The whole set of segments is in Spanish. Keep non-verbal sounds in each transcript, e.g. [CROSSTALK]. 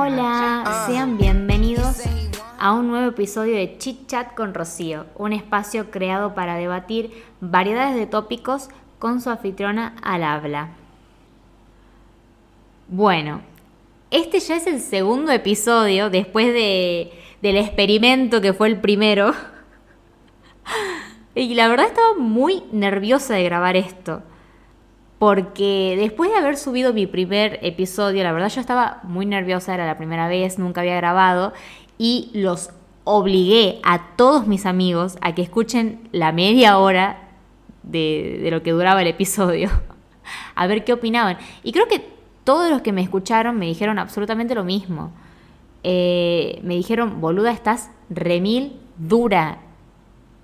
Hola, sean bienvenidos a un nuevo episodio de Chit Chat con Rocío, un espacio creado para debatir variedades de tópicos con su anfitriona al habla. Bueno, este ya es el segundo episodio después de, del experimento que fue el primero. [LAUGHS] Y la verdad estaba muy nerviosa de grabar esto porque después de haber subido mi primer episodio, la verdad yo estaba muy nerviosa, era la primera vez, nunca había grabado, y los obligué a todos mis amigos a que escuchen la media hora de, lo que duraba el episodio, [LAUGHS] a ver qué opinaban. Y creo que todos los que me escucharon me dijeron absolutamente lo mismo. Eh, me dijeron, boluda, estás remil dura.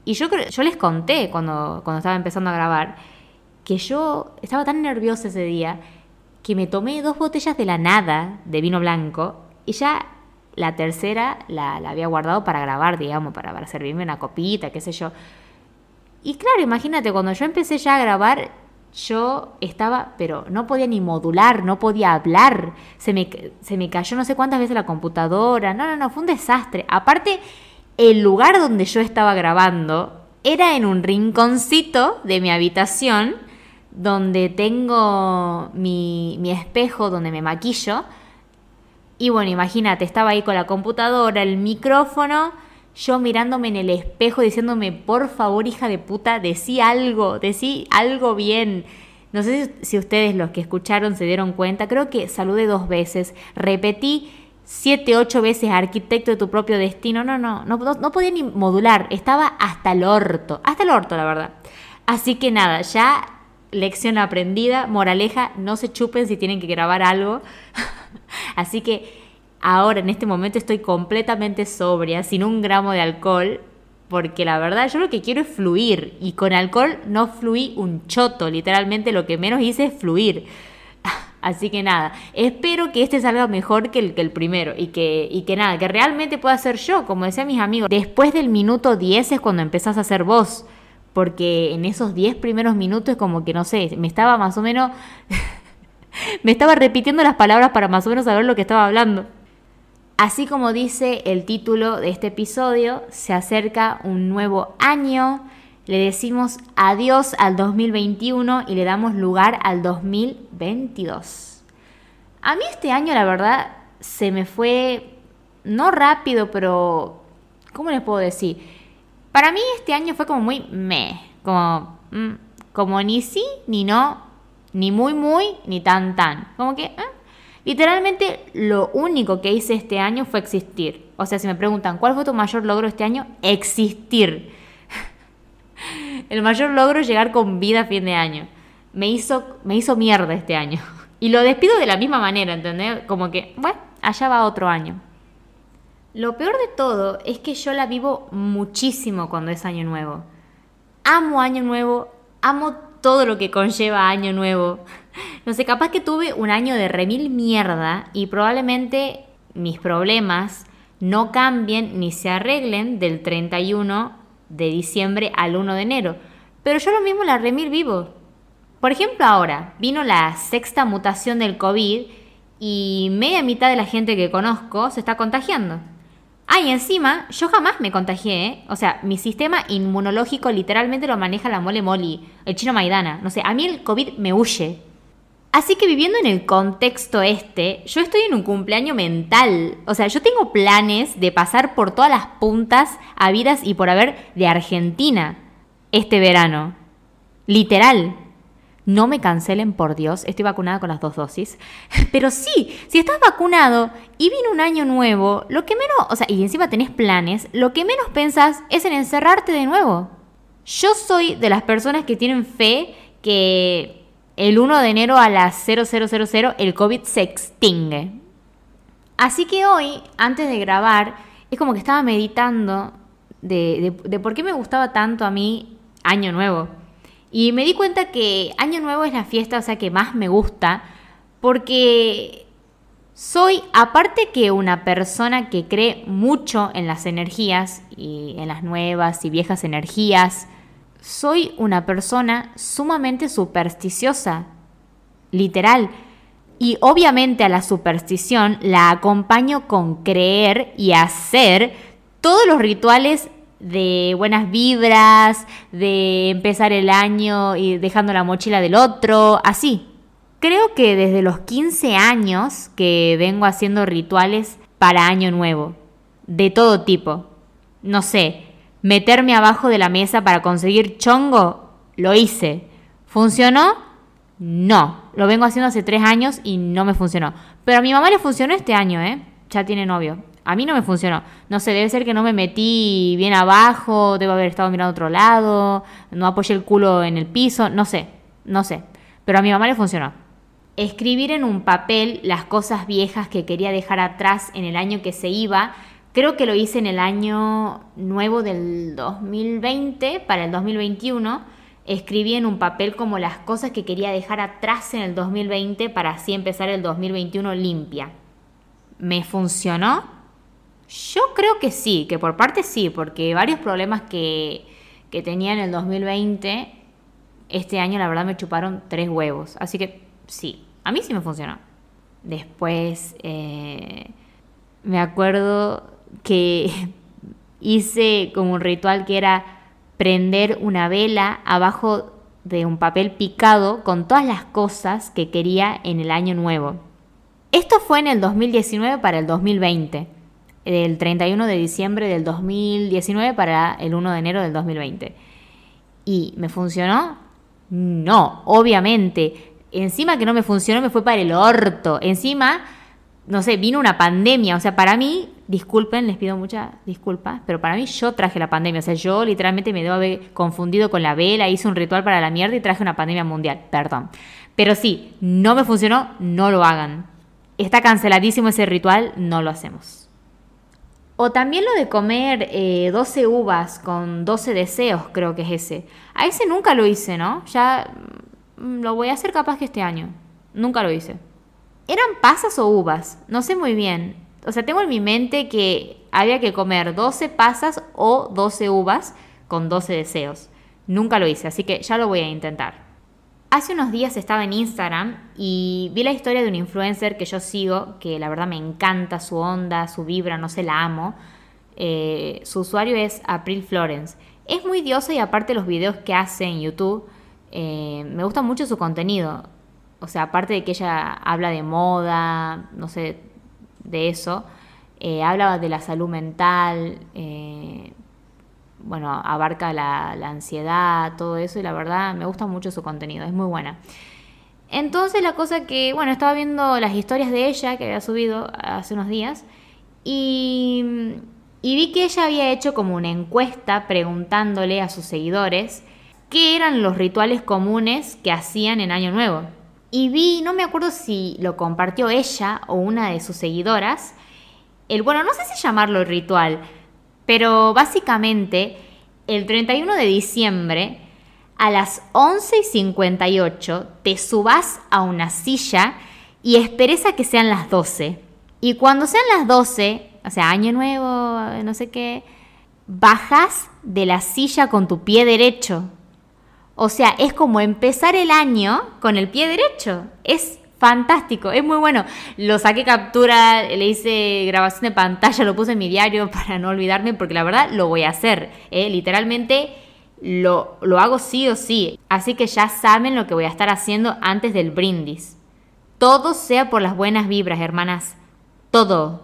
Y yo, yo les conté cuando, cuando estaba empezando a grabar que yo estaba tan nerviosa ese día que me tomé dos botellas de la nada de vino blanco y ya la tercera la, había guardado para grabar, digamos, para, para, servirme una copita, qué sé yo. Y claro, imagínate, cuando yo empecé ya a grabar, yo estaba, pero no podía ni modular, no podía hablar, se me, se me cayó no sé cuántas veces la computadora, no, no, no, fue un desastre. Aparte, el lugar donde yo estaba grabando era en un rinconcito de mi habitación donde tengo mi, espejo donde me maquillo. Y bueno, imagínate, estaba ahí con la computadora, el micrófono, yo mirándome en el espejo diciéndome, por favor, hija de puta, decí algo, decí algo bien. No sé si ustedes los que escucharon se dieron cuenta, creo que saludé dos veces, repetí siete, ocho veces arquitecto de tu propio destino, no, no, no, no podía ni modular, estaba hasta el orto, hasta el orto, la verdad. Así que nada, ya lección aprendida, moraleja, no se chupen si tienen que grabar algo. [LAUGHS] Así que ahora en este momento estoy completamente sobria, sin un gramo de alcohol, porque la verdad yo lo que quiero es fluir y con alcohol no fluí un choto, literalmente lo que menos hice es fluir. [LAUGHS] Así que nada, espero que este salga mejor que el, que el primero y que, y que nada, que realmente pueda ser yo, como decían mis amigos. Después del minuto 10 es cuando empezás a ser vos porque en esos 10 primeros minutos como que no sé, me estaba más o menos, [LAUGHS] me estaba repitiendo las palabras para más o menos saber lo que estaba hablando. Así como dice el título de este episodio, se acerca un nuevo año, le decimos adiós al 2021 y le damos lugar al 2022. A mí este año la verdad se me fue, no rápido, pero, ¿cómo les puedo decir? Para mí este año fue como muy me, como, mm, como ni sí ni no, ni muy muy, ni tan tan. Como que, eh. literalmente lo único que hice este año fue existir. O sea, si me preguntan, ¿cuál fue tu mayor logro este año? Existir. [LAUGHS] El mayor logro es llegar con vida a fin de año. Me hizo, me hizo mierda este año. [LAUGHS] Y lo despido de la misma manera, ¿entendés? Como que, bueno, allá va otro año. Lo peor de todo es que yo la vivo muchísimo cuando es año nuevo. Amo año nuevo, amo todo lo que conlleva año nuevo. No sé, capaz que tuve un año de remil mierda y probablemente mis problemas no cambien ni se arreglen del 31 de diciembre al 1 de enero. Pero yo lo mismo la remil vivo. Por ejemplo, ahora vino la sexta mutación del COVID y media mitad de la gente que conozco se está contagiando. Ah, y encima, yo jamás me contagié, ¿eh? O sea, mi sistema inmunológico literalmente lo maneja la mole moli, el chino maidana. No sé, a mí el COVID me huye. Así que viviendo en el contexto este, yo estoy en un cumpleaños mental. O sea, yo tengo planes de pasar por todas las puntas habidas y por haber de Argentina este verano. Literal no me cancelen por Dios, estoy vacunada con las dos dosis. [LAUGHS] Pero sí, si estás vacunado y viene un año nuevo, lo que menos, o sea, y encima tenés planes, lo que menos pensás es en encerrarte de nuevo. Yo soy de las personas que tienen fe que el 1 de enero a las 0000 el COVID se extingue. Así que hoy, antes de grabar, es como que estaba meditando de, de por qué me gustaba tanto a mí Año Nuevo. Y me di cuenta que Año Nuevo es la fiesta, o sea, que más me gusta, porque soy, aparte que una persona que cree mucho en las energías y en las nuevas y viejas energías, soy una persona sumamente supersticiosa, literal. Y obviamente a la superstición la acompaño con creer y hacer todos los rituales de buenas vibras, de empezar el año y dejando la mochila del otro, así. Creo que desde los 15 años que vengo haciendo rituales para Año Nuevo, de todo tipo. No sé, meterme abajo de la mesa para conseguir chongo, lo hice. ¿Funcionó? No. Lo vengo haciendo hace tres años y no me funcionó. Pero a mi mamá le funcionó este año, ¿eh? Ya tiene novio. A mí no me funcionó. No sé, debe ser que no me metí bien abajo, debo haber estado mirando a otro lado, no apoyé el culo en el piso, no sé, no sé. Pero a mi mamá le funcionó. Escribir en un papel las cosas viejas que quería dejar atrás en el año que se iba, creo que lo hice en el año nuevo del 2020 para el 2021. Escribí en un papel como las cosas que quería dejar atrás en el 2020 para así empezar el 2021 limpia. ¿Me funcionó? Yo creo que sí, que por parte sí, porque varios problemas que, que tenía en el 2020, este año la verdad me chuparon tres huevos. Así que sí, a mí sí me funcionó. Después eh, me acuerdo que [LAUGHS] hice como un ritual que era prender una vela abajo de un papel picado con todas las cosas que quería en el año nuevo. Esto fue en el 2019 para el 2020 del 31 de diciembre del 2019 para el 1 de enero del 2020. ¿Y me funcionó? No, obviamente. Encima que no me funcionó, me fue para el orto. Encima, no sé, vino una pandemia. O sea, para mí, disculpen, les pido muchas disculpas, pero para mí yo traje la pandemia. O sea, yo literalmente me debo haber confundido con la vela, hice un ritual para la mierda y traje una pandemia mundial. Perdón. Pero sí, no me funcionó, no lo hagan. Está canceladísimo ese ritual, no lo hacemos. O también lo de comer 12 eh, uvas con 12 deseos, creo que es ese. A ese nunca lo hice, ¿no? Ya mm, lo voy a hacer capaz que este año. Nunca lo hice. ¿Eran pasas o uvas? No sé muy bien. O sea, tengo en mi mente que había que comer 12 pasas o 12 uvas con 12 deseos. Nunca lo hice, así que ya lo voy a intentar. Hace unos días estaba en Instagram y vi la historia de un influencer que yo sigo, que la verdad me encanta su onda, su vibra, no sé, la amo. Eh, su usuario es April Florence. Es muy diosa y aparte los videos que hace en YouTube, eh, me gusta mucho su contenido. O sea, aparte de que ella habla de moda, no sé, de eso, eh, habla de la salud mental, bueno, abarca la, ansiedad, todo eso, y la verdad me gusta mucho su contenido, es muy buena. Entonces la cosa que, bueno, estaba viendo las historias de ella que había subido hace unos días y, y vi que ella había hecho como una encuesta preguntándole a sus seguidores qué eran los rituales comunes que hacían en Año Nuevo. Y vi, no me acuerdo si lo compartió ella o una de sus seguidoras, el, bueno, no sé si llamarlo ritual, pero básicamente, el 31 de diciembre, a las 11 y 58, te subas a una silla y esperes a que sean las 12. Y cuando sean las 12, o sea, año nuevo, no sé qué, bajas de la silla con tu pie derecho. O sea, es como empezar el año con el pie derecho. Es fantástico, es muy bueno. Lo saqué captura, le hice grabación de pantalla, lo puse en mi diario [LAUGHS] para no olvidarme, porque la verdad lo voy a hacer. ¿eh? Literalmente lo, lo hago sí o sí. Así que ya saben lo que voy a estar haciendo antes del brindis. Todo sea por las buenas vibras, hermanas. Todo.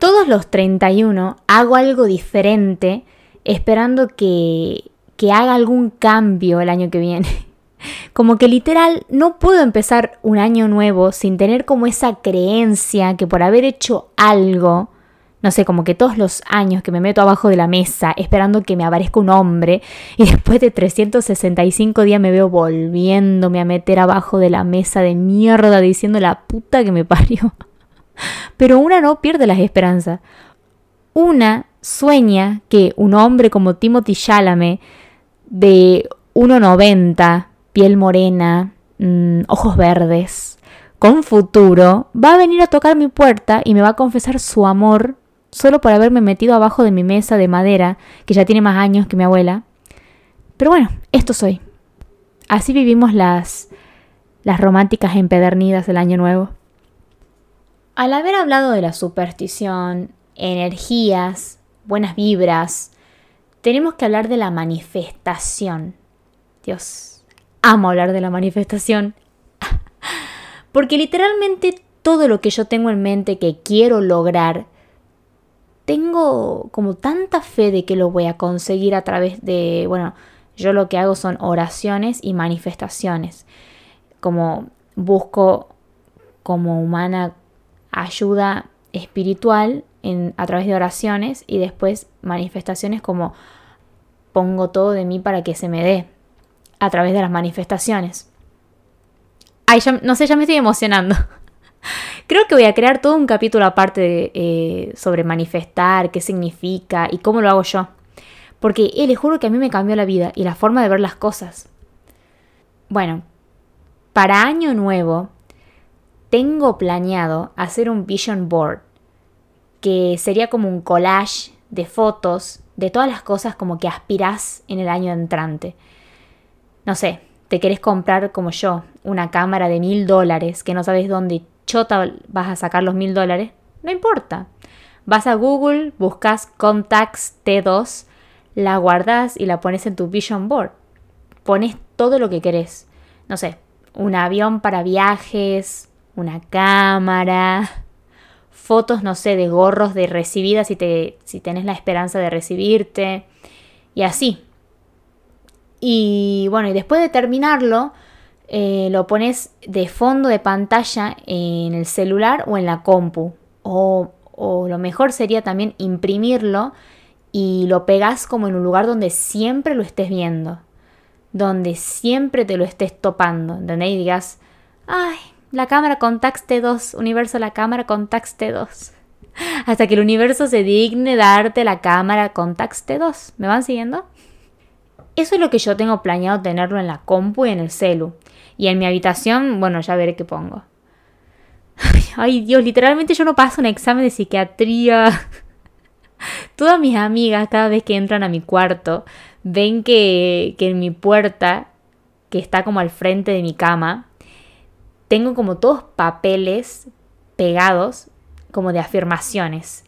Todos los 31 hago algo diferente esperando que, que haga algún cambio el año que viene. Como que literal no puedo empezar un año nuevo sin tener como esa creencia que por haber hecho algo, no sé, como que todos los años que me meto abajo de la mesa esperando que me aparezca un hombre y [LAUGHS] después de 365 días me veo volviéndome a meter abajo de la mesa de mierda diciendo la puta que me parió. [LAUGHS] Pero una no pierde las esperanzas. Una sueña que un hombre como Timothy Chalamet de 1,90 piel morena, mm, ojos verdes, con futuro, va a venir a tocar mi puerta y me va a confesar su amor solo por haberme metido abajo de mi mesa de madera, que ya tiene más años que mi abuela. Pero bueno, esto soy. Así vivimos las, las románticas empedernidas del año nuevo. Al haber hablado de la superstición, energías, buenas vibras, tenemos que hablar de la manifestación. Dios, amo hablar de la manifestación. [LAUGHS] Porque literalmente todo lo que yo tengo en mente que quiero lograr, tengo como tanta fe de que lo voy a conseguir a través de, bueno, yo lo que hago son oraciones y manifestaciones. Como busco como humana ayuda espiritual en, a través de oraciones y después manifestaciones como pongo todo de mí para que se me dé a través de las manifestaciones. Ay, no sé, ya me estoy emocionando. [LAUGHS] Creo que voy a crear todo un capítulo aparte eh, sobre manifestar, qué significa y cómo lo hago yo. Porque eh, les juro que a mí me cambió la vida y la forma de ver las cosas. Bueno, para año nuevo tengo planeado hacer un vision board, que sería como un collage de fotos de todas las cosas como que aspirás en el año entrante. No sé, te querés comprar como yo una cámara de mil dólares que no sabes dónde chota vas a sacar los mil dólares, no importa. Vas a Google, buscas Contacts T2, la guardas y la pones en tu vision board. Pones todo lo que querés. No sé, un avión para viajes, una cámara, fotos, no sé, de gorros de recibida si, te, si tenés la esperanza de recibirte y así. Y bueno, y después de terminarlo, eh, lo pones de fondo de pantalla en el celular o en la compu. O, o lo mejor sería también imprimirlo y lo pegas como en un lugar donde siempre lo estés viendo. Donde siempre te lo estés topando. Donde Y digas, ay, la cámara Contax T2, universo, la cámara Contax T2. [LAUGHS] Hasta que el universo se digne darte la cámara Contax T2. ¿Me van siguiendo? Eso es lo que yo tengo planeado tenerlo en la compu y en el celu. Y en mi habitación, bueno, ya veré qué pongo. [LAUGHS] Ay, Dios, literalmente yo no paso un examen de psiquiatría. [LAUGHS] Todas mis amigas, cada vez que entran a mi cuarto, ven que, que en mi puerta, que está como al frente de mi cama, tengo como todos papeles pegados como de afirmaciones.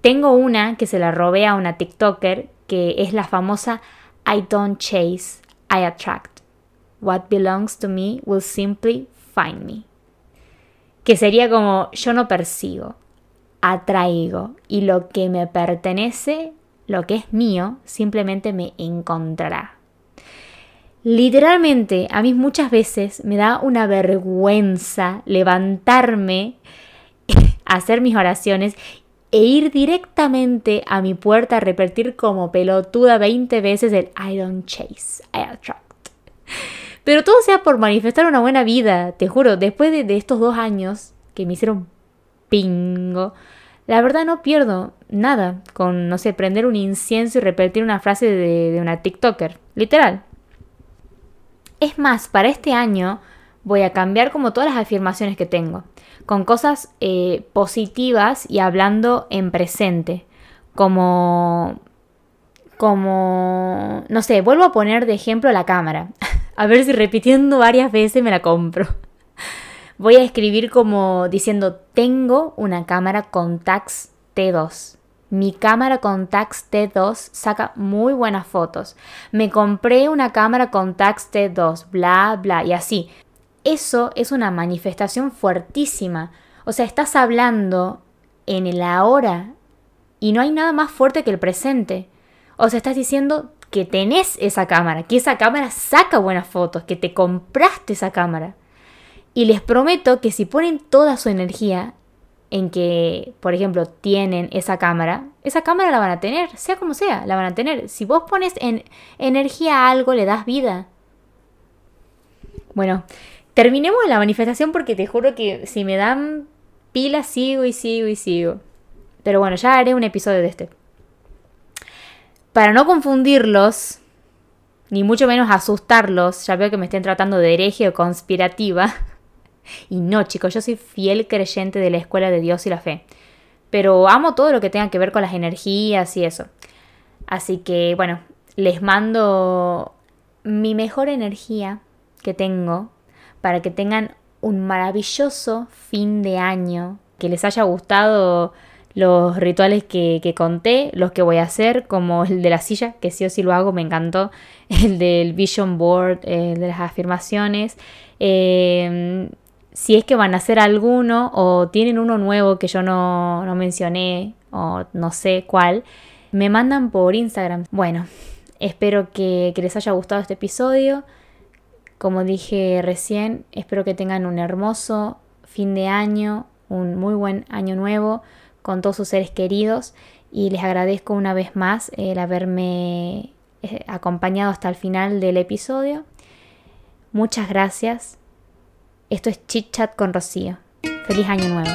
Tengo una que se la robé a una TikToker que es la famosa I don't chase, I attract. What belongs to me will simply find me. Que sería como yo no persigo, atraigo y lo que me pertenece, lo que es mío, simplemente me encontrará. Literalmente, a mí muchas veces me da una vergüenza levantarme, [LAUGHS] hacer mis oraciones e ir directamente a mi puerta a repetir como pelotuda 20 veces el I don't chase, I attract. Pero todo sea por manifestar una buena vida, te juro, después de, estos dos años que me hicieron pingo, la verdad no pierdo nada con, no sé, prender un incienso y repetir una frase de, de una TikToker, literal. Es más, para este año voy a cambiar como todas las afirmaciones que tengo, con cosas eh, positivas y hablando en presente, como, como, no sé, vuelvo a poner de ejemplo la cámara, [LAUGHS] a ver si repitiendo varias veces me la compro. [LAUGHS] Voy a escribir como diciendo, tengo una cámara Contax T2. Mi cámara Contax T2 saca muy buenas fotos. Me compré una cámara Contax T2, bla, bla, y así. Eso es una manifestación fuertísima. O sea, estás hablando en el ahora y no hay nada más fuerte que el presente. O sea, estás diciendo que tenés esa cámara, que esa cámara saca buenas fotos, que te compraste esa cámara. Y les prometo que si ponen toda su energía en que, por ejemplo, tienen esa cámara, esa cámara la van a tener, sea como sea, la van a tener. Si vos pones en energía a algo, le das vida. Bueno, terminemos la manifestación porque te juro que si me dan pila, sigo y sigo y sigo. Pero bueno, ya haré un episodio de este. Para no confundirlos, ni mucho menos asustarlos, ya veo que me estén tratando de hereje o conspirativa. [LAUGHS] Y no, chicos, yo soy fiel creyente de la escuela de Dios y la fe. Pero amo todo lo que tenga que ver con las energías y eso. Así que, bueno, les mando mi mejor energía que tengo para que tengan un maravilloso fin de año, que les haya gustado los rituales que, conté, los que voy a hacer, como el de la silla, que sí o sí lo hago, me encantó, [LAUGHS] el del vision board, el de las afirmaciones. Em, si es que van a hacer alguno o tienen uno nuevo que yo no, mencioné o no sé cuál, me mandan por Instagram. Bueno, espero que, que les haya gustado este episodio. Como dije recién, espero que tengan un hermoso fin de año, un muy buen año nuevo con todos sus seres queridos y les agradezco una vez más el haberme eh, acompañado hasta el final del episodio. Muchas gracias. Esto es Chit Chat con Rocío. Feliz año nuevo.